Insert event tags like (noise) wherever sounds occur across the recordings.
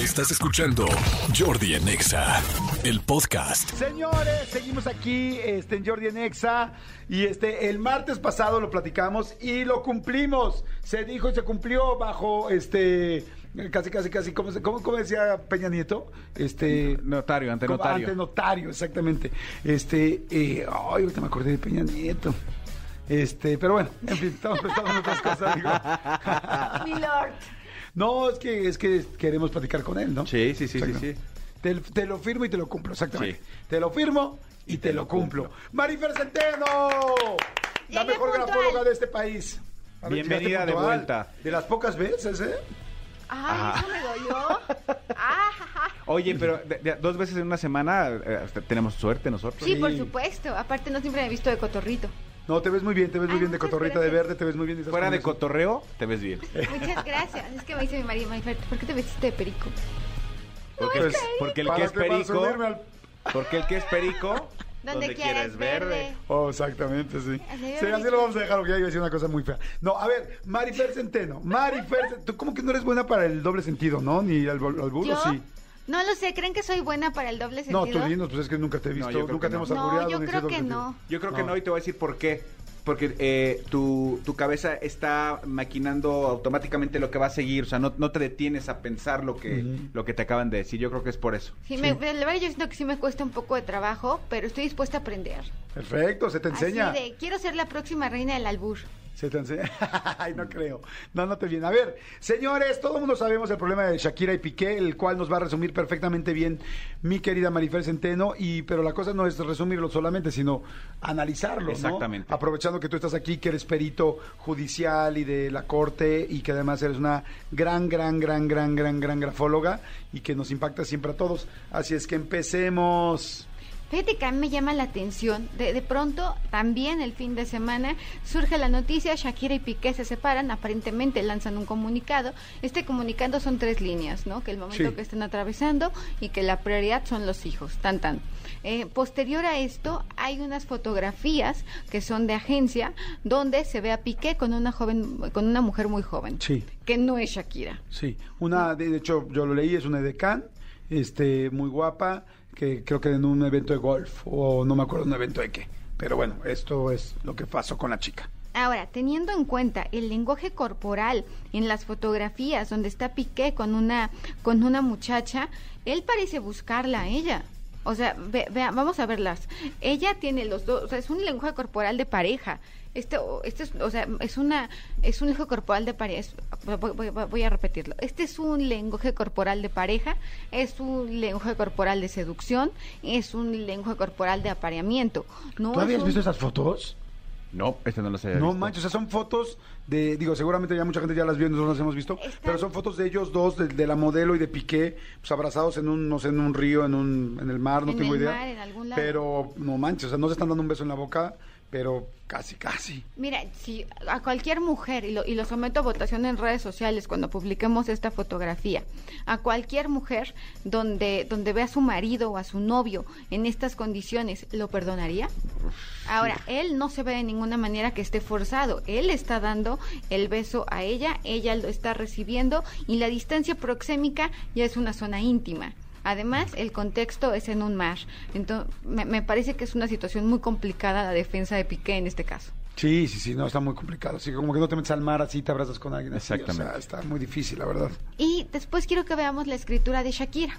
Estás escuchando Jordi en Exa, el podcast. Señores, seguimos aquí este, en Jordi en Exa y este, el martes pasado lo platicamos y lo cumplimos. Se dijo y se cumplió bajo este casi casi casi ¿cómo, se- cómo- cómo decía Peña Nieto? Este Notario, ante notario. ante notario, exactamente. Este, eh, ay, ahorita me acordé de Peña Nieto. Este, pero bueno, en fin, estamos pensando en otras cosas, digo. (laughs) Milord. No, es que es que queremos platicar con él, ¿no? Sí, sí, sí, sí, sí. Te, te lo firmo y te lo cumplo, exactamente. Sí. Te lo firmo y te lo cumplo. Marifer Centeno, la mejor puntual. grafóloga de este país. A Bienvenida de vuelta. De las pocas veces, ¿eh? Ay, eso me dolió. (laughs) Ah. Oye, pero de- de- dos veces en una semana eh, tenemos suerte nosotros. Sí, por Sí. supuesto. Aparte, no siempre me he visto de cotorrito. No, te ves muy bien, te ves muy Ay, bien de cotorrita de gracias. verde, te ves muy bien. Fuera de eso. cotorreo, te ves bien. Muchas gracias. Es que me dice mi marido, Marifer, ¿por qué te vestiste de perico? Porque, Pues, porque el que es perico, al- porque el que es perico, (laughs) Donde quiera es verde. Oh, exactamente, sí. Así Sí, así lo vamos a dejar porque ya iba a decir una cosa muy fea. No, a ver, Marifer Centeno. Marifer, tú como que no eres buena para el doble sentido, ¿no? Ni al, al burro, ¿Yo? sí. No lo sé, ¿creen que soy buena para el doble No, sentido? tú dinos, pues es que nunca te he visto, yo creo nunca que te hemos no. No, albureado yo ni creo que no. yo creo que No. no y te voy a decir por qué. Porque eh, tu, tu cabeza está maquinando automáticamente lo que va a seguir, o sea, no, no te detienes a pensar lo que, lo que te acaban de decir. Yo creo que es por eso. Sí, me, la verdad yo siento que sí me cuesta un poco de trabajo, pero estoy dispuesta a aprender. Perfecto, se te enseña. Así de, quiero ser la próxima reina del albur. Se te enseña. (laughs) Ay, no creo. No, no te viene. A ver, señores, todo el mundo sabemos el problema de Shakira y Piqué, el cual nos va a resumir perfectamente bien mi querida Marifer Centeno. Y, pero la cosa no es resumirlo solamente, sino analizarlo. ¿no? Exactamente. Aprovechando que tú estás aquí, que eres perito judicial y de la corte, y que además eres una gran, gran, gran, gran, gran, gran grafóloga, y que nos impacta siempre a todos. Así es que empecemos. Fíjate que a mí me llama la atención. De, de pronto, también el fin de semana, surge la noticia, Shakira y Piqué se separan, aparentemente lanzan un comunicado. Este comunicado son tres líneas, ¿no? Que el momento Sí. que están atravesando y que la prioridad son los hijos, tan tan. Eh, posterior a esto, hay unas fotografías que son de agencia, donde se ve a Piqué con una joven, con una mujer muy joven, Sí. que no es Shakira. Sí, una, de de hecho, yo lo leí, es una edecán, este, muy guapa, que creo que en un evento de golf, o no me acuerdo, un evento de qué. Pero bueno, esto es lo que pasó con la chica. Ahora, teniendo en cuenta el lenguaje corporal en las fotografías donde está Piqué con una con una muchacha, él parece buscarla a ella. O sea, ve- vea, vamos a verlas. Ella tiene los dos, o sea, es un lenguaje corporal de pareja. Este, o- este es, o sea, es una, es un lenguaje corporal de pareja. es- voy, voy- voy a repetirlo. Este es un lenguaje corporal de pareja, es un lenguaje corporal de seducción, es un lenguaje corporal de apareamiento. No ¿Tú es habías un- visto esas fotos? No, este no lo sé. No manches, o sea, son fotos de, digo, seguramente ya mucha gente ya las vio, nosotros las hemos visto, pero son fotos de ellos dos, de, de la modelo y de Piqué, pues abrazados en un, no sé, en un río, en un, en el mar, no En tengo el idea. mar, en algún lado. Pero no manches, o sea, no se están dando un beso en la boca, pero casi, casi. Mira, si a cualquier mujer, y lo, y lo someto a votación en redes sociales cuando publiquemos esta fotografía, a cualquier mujer donde, donde ve a su marido o a su novio en estas condiciones, ¿lo perdonaría? Ahora, él no se ve de ninguna manera que esté forzado, él está dando el beso a ella, ella lo está recibiendo y la distancia proxémica ya es una zona íntima. Además, el contexto es en un mar. Entonces, me, me parece que es una situación muy complicada la defensa de Piqué en este caso. Sí, sí, sí, no, está muy complicado. Así como que no te metes al mar así, te abrazas con alguien. así, Exactamente. O sea, está muy difícil, la verdad. Y después quiero que veamos la escritura de Shakira.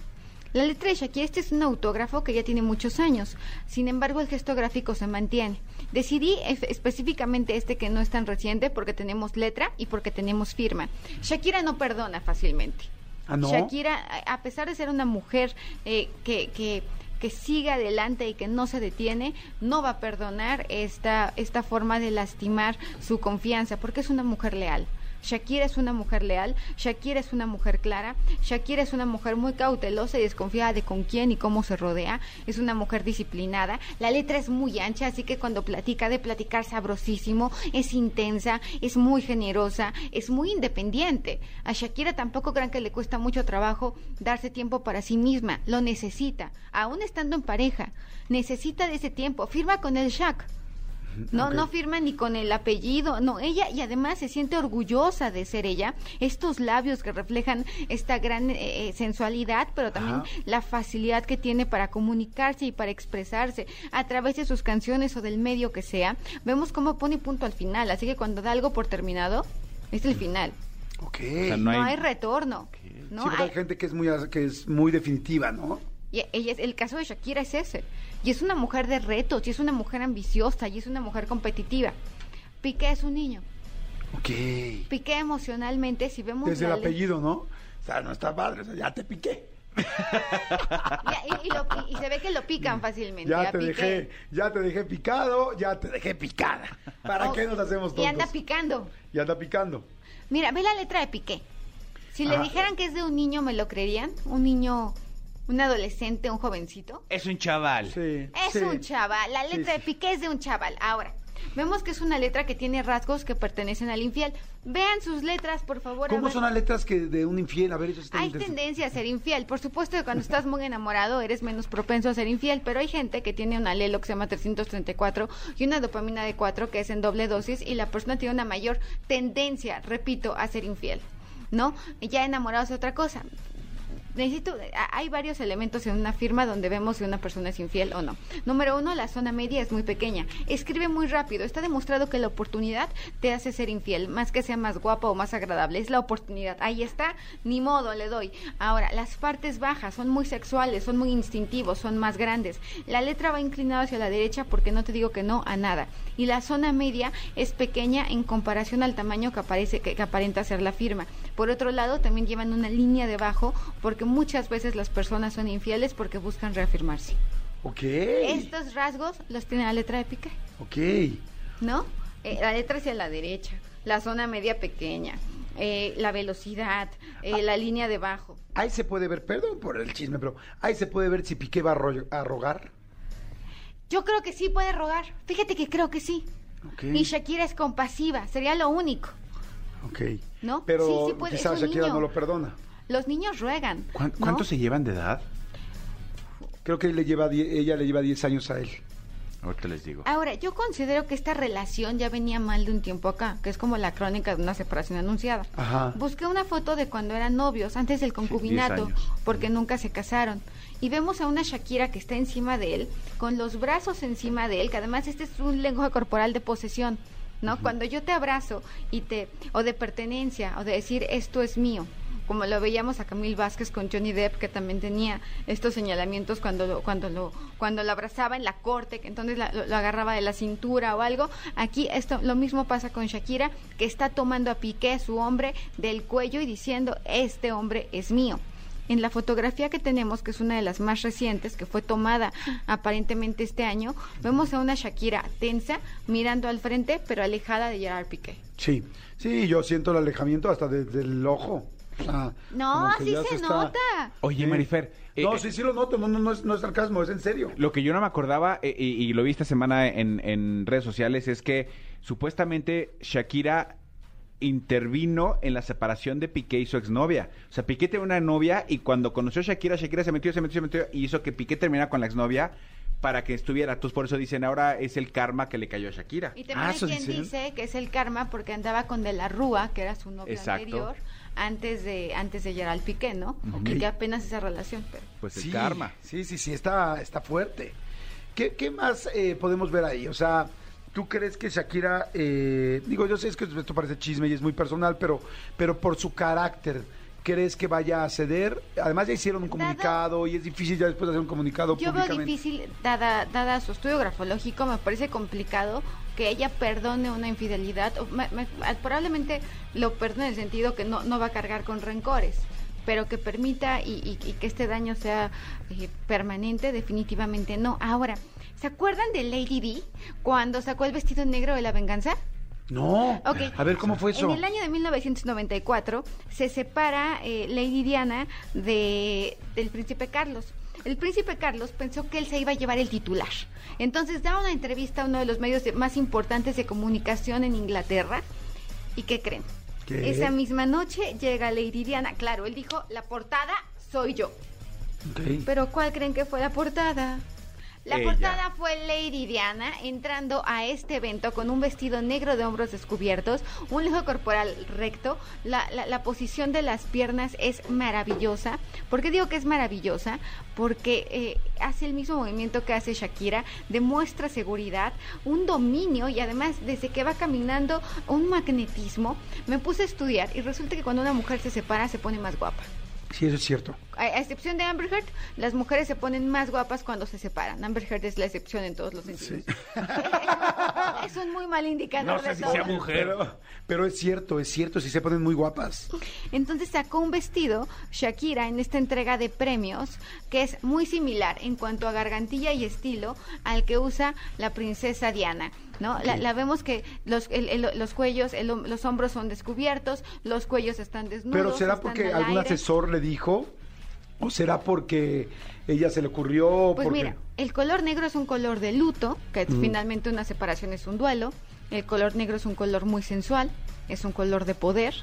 La letra de Shakira, este es un autógrafo que ya tiene muchos años. Sin embargo, el gesto gráfico se mantiene. Decidí específicamente este que no es tan reciente porque tenemos letra y porque tenemos firma. Shakira no perdona fácilmente. Ah. Shakira, a pesar de ser una mujer eh, que, que, que sigue adelante y que no se detiene, no va a perdonar esta, esta forma de lastimar su confianza, porque es una mujer leal. Shakira es una mujer leal, Shakira es una mujer clara, Shakira es una mujer muy cautelosa y desconfiada de con quién y cómo se rodea, es una mujer disciplinada, la letra es muy ancha, así que cuando platica de platicar sabrosísimo, es intensa, es muy generosa, es muy independiente. A Shakira tampoco crean que le cuesta mucho trabajo darse tiempo para sí misma, lo necesita, aún estando en pareja, necesita de ese tiempo, firma con el Shak. No, no firma ni con el apellido, no, ella y además se siente orgullosa de ser ella. Estos labios que reflejan esta gran eh, eh, sensualidad, pero también Ajá. la facilidad que tiene para comunicarse y para expresarse a través de sus canciones o del medio que sea. Vemos cómo pone punto al final, así que cuando da algo por terminado, es el final. Ok. sea, No, no hay, retorno. No sí, hay hay- gente que es muy, que es muy definitiva, ¿no? Y ella es- el caso de Shakira es ese. Y es una mujer de retos, y es una mujer ambiciosa, y es una mujer competitiva. Piqué es un niño. Ok. Piqué emocionalmente, si vemos Desde el apellido, ¿no? O sea, no está padre, o sea, ya te piqué. Y, y lo- y- y se ve que lo pican fácilmente. Ya te Piqué. dejé, ya te dejé picado, ya te dejé picada. ¿Para Oh, qué nos hacemos Y tontos? anda picando. Y anda picando. Mira, ve la letra de Piqué. Si le dijeran que es de un niño, ¿me lo creerían? Un niño, un adolescente, un jovencito. Es un chaval. Sí. Es sí. un chaval. La letra sí. de Piqué es de un chaval. Ahora, vemos que es una letra que tiene rasgos que pertenecen al infiel. Vean sus letras, por favor. ¿Cómo son las letras que de un infiel? A ver, eso está Hay tendencia a ser infiel. Por supuesto que cuando estás muy enamorado eres menos propenso a ser infiel, pero hay gente que tiene un alelo que se llama 334 y una dopamina de 4 que es en doble dosis y la persona tiene una mayor tendencia, repito, a ser infiel. ¿No? Ya enamorados de otra cosa. Necesito, hay varios elementos en una firma donde vemos si una persona es infiel o no. Número uno, la zona media es muy pequeña. Escribe muy rápido. Está demostrado que la oportunidad te hace ser infiel, más que sea más guapa o más agradable. Es la oportunidad. Ahí está, ni modo, le doy. Ahora, las partes bajas son muy sexuales, son muy instintivos, son más grandes. La letra va inclinada hacia la derecha porque no te digo que no a nada. Y la zona media es pequeña en comparación al tamaño que aparece que, que aparenta ser la firma. Por otro lado, también llevan una línea debajo porque muchas veces las personas son infieles porque buscan reafirmarse. Ok. Estos rasgos los tiene la letra de Piqué, Ok. ¿no? Eh, la letra hacia la derecha, la zona media pequeña, eh, la velocidad, eh, la línea debajo. Ahí se puede ver, perdón por el chisme, pero ahí se puede ver si Piqué va a, ro- a rogar. Yo creo que sí puede rogar. Fíjate que creo que sí. Ok. Y Shakira es compasiva, sería lo único. Ok. ¿No? Pero Sí, sí puede, quizás Shakira niño. no lo perdona. Los niños ruegan. ¿Cuán- ¿no? ¿Cuánto se llevan de edad? Creo que le lleva die- ella le lleva 10 años a él. Ahorita les digo. Ahora, yo considero que esta relación ya venía mal de un tiempo acá, que es como la crónica de una separación anunciada. Ajá. Busqué una foto de cuando eran novios, antes del concubinato, 10 años. porque nunca se casaron. Y vemos a una Shakira que está encima de él, con los brazos encima de él, que además este es un lenguaje corporal de posesión, ¿no? Cuando yo te abrazo y te, o de pertenencia, o de decir esto es mío, como lo veíamos a Camil Vázquez con Johnny Depp, que también tenía estos señalamientos cuando lo, cuando lo, cuando lo abrazaba en la corte, que entonces la- lo, lo agarraba de la cintura o algo. Aquí esto lo mismo pasa con Shakira, que está tomando a Piqué, su hombre, del cuello y diciendo, este hombre es mío. En la fotografía que tenemos, que es una de las más recientes, que fue tomada aparentemente este año, vemos a una Shakira tensa, mirando al frente, pero alejada de Gerard Piqué. Sí. Sí, yo siento el alejamiento hasta desde el ojo. O sea, No, como que sí ya se está- nota. Oye. Marifer. eh, No, eh, sí, sí lo noto. No, no, no es, no es sarcasmo, es en serio. Lo que yo no me acordaba, eh, y, y lo vi esta semana en, en redes sociales, es que supuestamente Shakira intervino en la separación de Piqué y su exnovia. O sea, Piqué tenía una novia y cuando conoció a Shakira, Shakira se metió, se metió, se metió y hizo que Piqué terminara con la exnovia para que estuviera. Entonces, por eso dicen, ahora es el karma que le cayó a Shakira. Y también Ah, hay quien dicen. dice que es el karma porque andaba con De la Rúa, que era su novio Exacto. anterior, antes de antes de Gerald Piqué, ¿no? Y que apenas esa relación. Pero... Pues el sí, karma. Sí, sí, sí, está, está fuerte. ¿Qué, qué más eh, podemos ver ahí? O sea, ¿tú crees que Shakira, eh, digo, yo sé es que esto parece chisme y es muy personal, pero, pero por su carácter, ¿crees que vaya a ceder? Además ya hicieron un Dado- comunicado y es difícil ya después de hacer un comunicado Yo veo difícil, dada, dada su estudio grafológico, me parece complicado que ella perdone una infidelidad. o me- me- probablemente lo perdone en el sentido que no, no va a cargar con rencores, pero que permita y, y- y que este daño sea eh, permanente, definitivamente no. Ahora, ¿se acuerdan de Lady D cuando sacó el vestido negro de la venganza? No, Ok. a ver, ¿cómo fue eso? En el año de 1994 se separa eh, Lady Diana de, del príncipe Carlos. El príncipe Carlos pensó que él se iba a llevar el titular. Entonces da una entrevista a uno de los medios de- más importantes de comunicación en Inglaterra. ¿Y qué creen? ¿Qué? Esa misma noche llega Lady Diana. Claro, él dijo, la portada soy yo. Ok. Pero ¿cuál creen que fue la portada? La Ella. portada fue Lady Diana entrando a este evento con un vestido negro de hombros descubiertos, un lujo corporal recto, la, la- la posición de las piernas es maravillosa. ¿Por qué digo que es maravillosa? Porque eh, hace el mismo movimiento que hace Shakira, demuestra seguridad, un dominio y además desde que va caminando un magnetismo. Me puse a estudiar y resulta que cuando una mujer se separa se pone más guapa. Sí, eso es cierto. A, a excepción de Amber Heard, las mujeres se ponen más guapas cuando se separan. Amber Heard es la excepción en todos los sentidos. (laughs) (laughs) es un muy mal indicador No sé de si todo. sea mujer. Pero, pero es cierto, es cierto, si se ponen muy guapas. Entonces sacó un vestido, Shakira, en esta entrega de premios, que es muy similar en cuanto a gargantilla y estilo al que usa la princesa Diana. ¿No? La, la vemos que los, el- el- los cuellos, el los hombros son descubiertos, los cuellos están desnudos. Pero ¿será porque al algún aire. asesor le dijo? ¿O será porque ella se le ocurrió? Pues porque... mira, el color negro es un color de luto, que Mm. finalmente una separación es un duelo. El color negro es un color muy sensual, es un color de poder.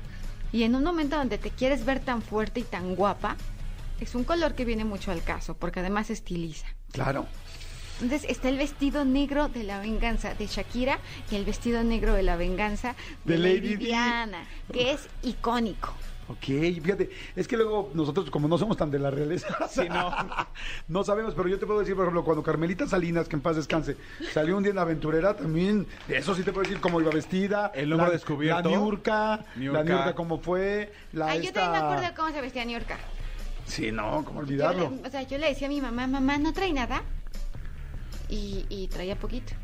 Y en un momento donde te quieres ver tan fuerte y tan guapa, es un color que viene mucho al caso, porque además estiliza. Claro. Entonces está el vestido negro de la venganza de Shakira y el vestido negro de la venganza de, De Lady, Lady Di. Diana, que es icónico. Ok, fíjate, es que luego nosotros como no somos tan de la realeza, (laughs) Sí, no. (laughs) no sabemos, pero yo te puedo decir, por ejemplo, cuando Carmelita Salinas, que en paz descanse, salió un día en la aventurera, también, eso sí te puedo decir cómo iba vestida. El hombro la, descubierto. La Niurka, Niurka. la Niurka cómo fue, la Ay, yo esta- también me acuerdo de cómo se vestía York. Sí, no, cómo Yo olvidarlo. le- o sea, yo le decía a mi mamá, mamá, ¿no trae nada? Y, y traía poquito.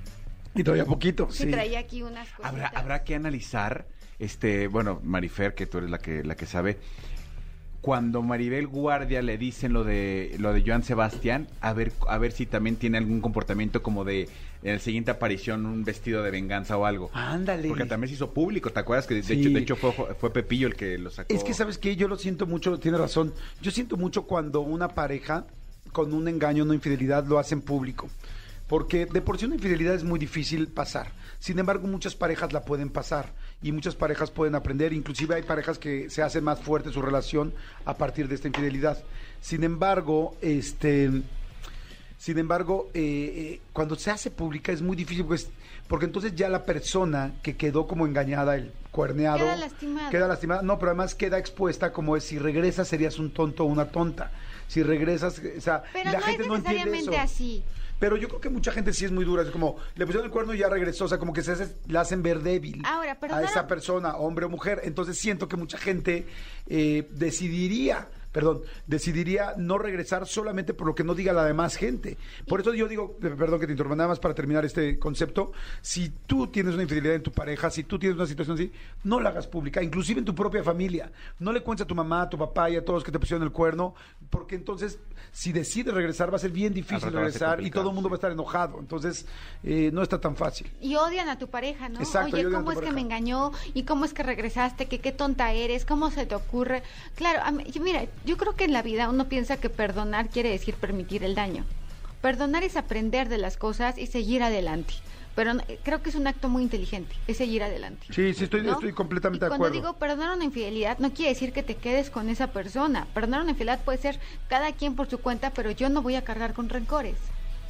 Y todavía poquito, Sí, sí. traía aquí unas cosas. Habrá, habrá que analizar, este, bueno, Marifer, que tú eres la que, la que sabe, cuando Maribel Guardia le dicen lo de lo de Joan Sebastián, a ver, a ver si también tiene algún comportamiento como de en la siguiente aparición un vestido de venganza o algo. Ándale. Porque también se hizo público, ¿te acuerdas que de, Sí. hecho, de hecho fue, fue Pepillo el que lo sacó? Es que, ¿sabes qué? Yo lo siento mucho, tiene razón. Yo siento mucho cuando una pareja, con un engaño, una infidelidad, lo hacen público. Porque de por sí una infidelidad es muy difícil pasar. Sin embargo, muchas parejas la pueden pasar y muchas parejas pueden aprender. Inclusive hay parejas que se hace más fuerte su relación a partir de esta infidelidad. Sin embargo, este, sin embargo, eh, eh, cuando se hace pública es muy difícil, pues, porque entonces ya la persona que quedó como engañada, el cuerneado, Queda lastimada. queda lastimada. No, pero además queda expuesta como es si regresas serías un tonto o una tonta. Si regresas, o sea, Pero la no gente es no entiende necesariamente eso. así. Pero yo creo que mucha gente sí es muy dura, es como le pusieron el cuerno y ya regresó, o sea, como que se hace- la hacen ver débil Ahora, a esa persona, hombre o mujer. Entonces siento que mucha gente eh, decidiría, perdón, decidiría no regresar solamente por lo que no diga la demás gente. Por eso yo digo, perdón que te interrumpa, nada más para terminar este concepto, si tú tienes una infidelidad en tu pareja, si tú tienes una situación así, no la hagas pública, inclusive en tu propia familia. No le cuentes a tu mamá, a tu papá y a todos que te pusieron el cuerno, porque entonces si decides regresar va a ser bien difícil regresar y todo el mundo sí. va a estar enojado. Entonces eh, no está tan fácil. Y odian a tu pareja, ¿no? Exacto, y Oye, ¿cómo es que me engañó? ¿Y cómo es que regresaste? ¿Que qué tonta eres? ¿Cómo se te ocurre? Claro, a mí- yo- mira, yo creo que en la vida uno piensa que perdonar quiere decir permitir el daño. Perdonar es aprender de las cosas y seguir adelante. Pero no- creo que es un acto muy inteligente, es seguir adelante. Sí, sí, estoy, ¿no? estoy completamente Y de cuando acuerdo. digo perdonar una infidelidad, no quiere decir que te quedes con esa persona. Perdonar una infidelidad puede ser cada quien por su cuenta, pero yo no voy a cargar con rencores.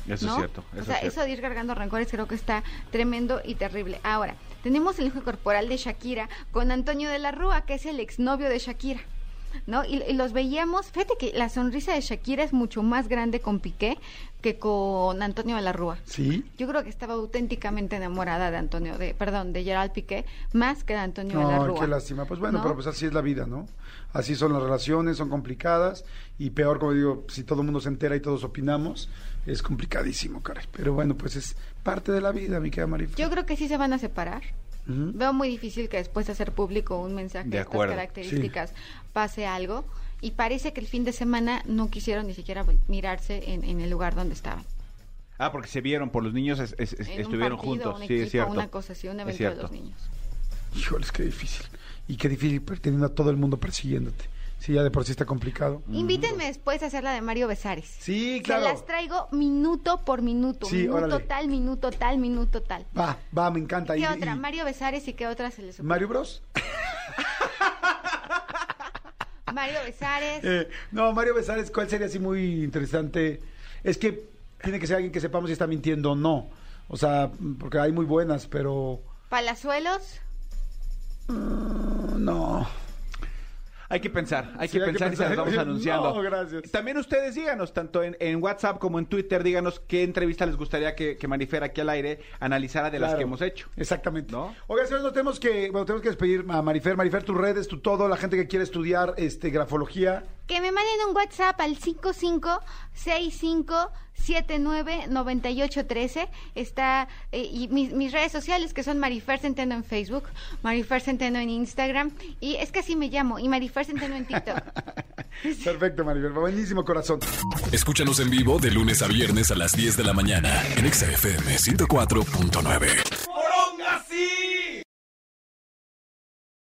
Eso ¿no? es cierto. Eso o sea, es cierto. eso de ir cargando rencores creo que está tremendo y terrible. Ahora, tenemos el hijo corporal de Shakira con Antonio de la Rúa, que es el exnovio de Shakira. ¿No? Y, y los veíamos, fíjate que la sonrisa de Shakira es mucho más grande con Piqué que con Antonio de la Rúa. Sí. Yo creo que estaba auténticamente enamorada de Antonio, de, perdón, de Gerald Piqué, más que de Antonio de la Rúa. qué lástima. Pues bueno, ¿No? pero pues así es la vida, ¿no? Así son las relaciones, son complicadas y peor, como digo, si todo el mundo se entera y todos opinamos, es complicadísimo, caray. Pero bueno, pues es parte de la vida, mi querida Marif. Yo creo que sí se van a separar. Veo muy difícil que después de hacer público un mensaje De de, estas características pase algo. Y parece que el fin de semana no quisieron ni siquiera mirarse en, en el lugar donde estaban. Ah, porque se vieron por los niños, es- es- es- En un estuvieron partido, juntos. un sí, equipo, es cierto. una cosa así, un evento de los niños. Híjoles, qué difícil. Y qué difícil teniendo a todo el mundo persiguiéndote. Sí, ya de por sí está complicado. Invítenme después a hacer la de Mario Besares. Sí, claro. Se las traigo minuto por minuto. Sí, minuto órale. tal, minuto tal, minuto tal. Va, va, me encanta. ¿Qué Y- otra? y- Mario Besares y qué otra se les ocurre? ¿Mario Bros? (laughs) Mario Besares. Eh, no, Mario Besares, ¿cuál sería así muy interesante? Es que tiene que ser alguien que sepamos si está mintiendo o no. O sea, porque hay muy buenas, pero Palazuelos, mm, no. Hay que pensar, hay Sí, que hay que pensar y se las pensar. vamos (laughs) anunciando. No, gracias. También ustedes díganos, tanto en, en WhatsApp como en Twitter, díganos qué entrevista les gustaría que, que Marifer aquí al aire analizara de las que hemos hecho. Exactamente. ¿No? Oiga, señores, nos tenemos que, bueno, tenemos que despedir a Marifer. Marifer, tus redes, tu todo, la gente que quiere estudiar este grafología. Que me manden un WhatsApp al 5565799813. Está, eh, y mis, mis redes sociales que son Marifer Centeno en Facebook, Marifer Centeno en Instagram, y es que así me llamo, y Marifer Centeno en TikTok. (laughs) Perfecto, Marifer. Buenísimo corazón. Escúchanos en vivo de lunes a viernes a las 10 de la mañana en Exa FM 104.9.